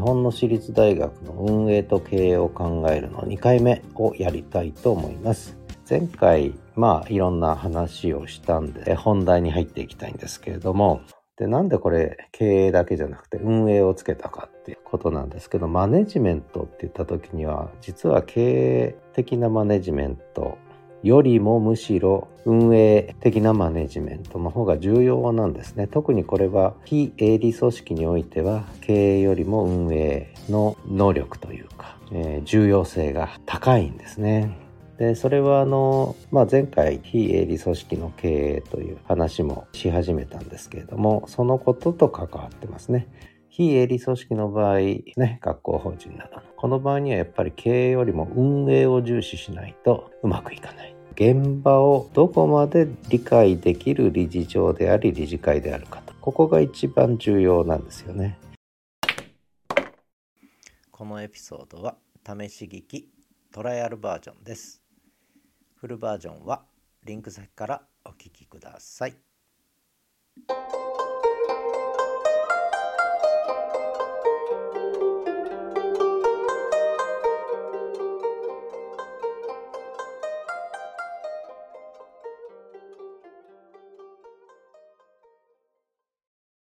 本の私立大学の運営と経営を考えるの2回目をやりたいと思います。前回、まあいろんな話をしたんで、本題に入っていきたいんですけれども、で、なんでこれ経営だけじゃなくて運営をつけたかっていうことなんですけど、マネジメントって言った時には、実は経営的なマネジメントよりもむしろ運営的なマネジメントの方が重要なんですね。特にこれは非営利組織においては経営よりも運営の能力というか、えー、重要性が高いんですね。でそれはあの、まあ、前回非営利組織の経営という話もし始めたんですけれどもそのことと関わってますね。非営利組織の場合、ね、学校法人などの。この場合にはやっぱり経営よりも運営を重視しないとうまくいかない。現場をどこまで理解できる理事長であり理事会であるかと。ここが一番重要なんですよね。このエピソードは試し聞きトライアルバージョンです。フルバージョンはリンク先からお聞きください。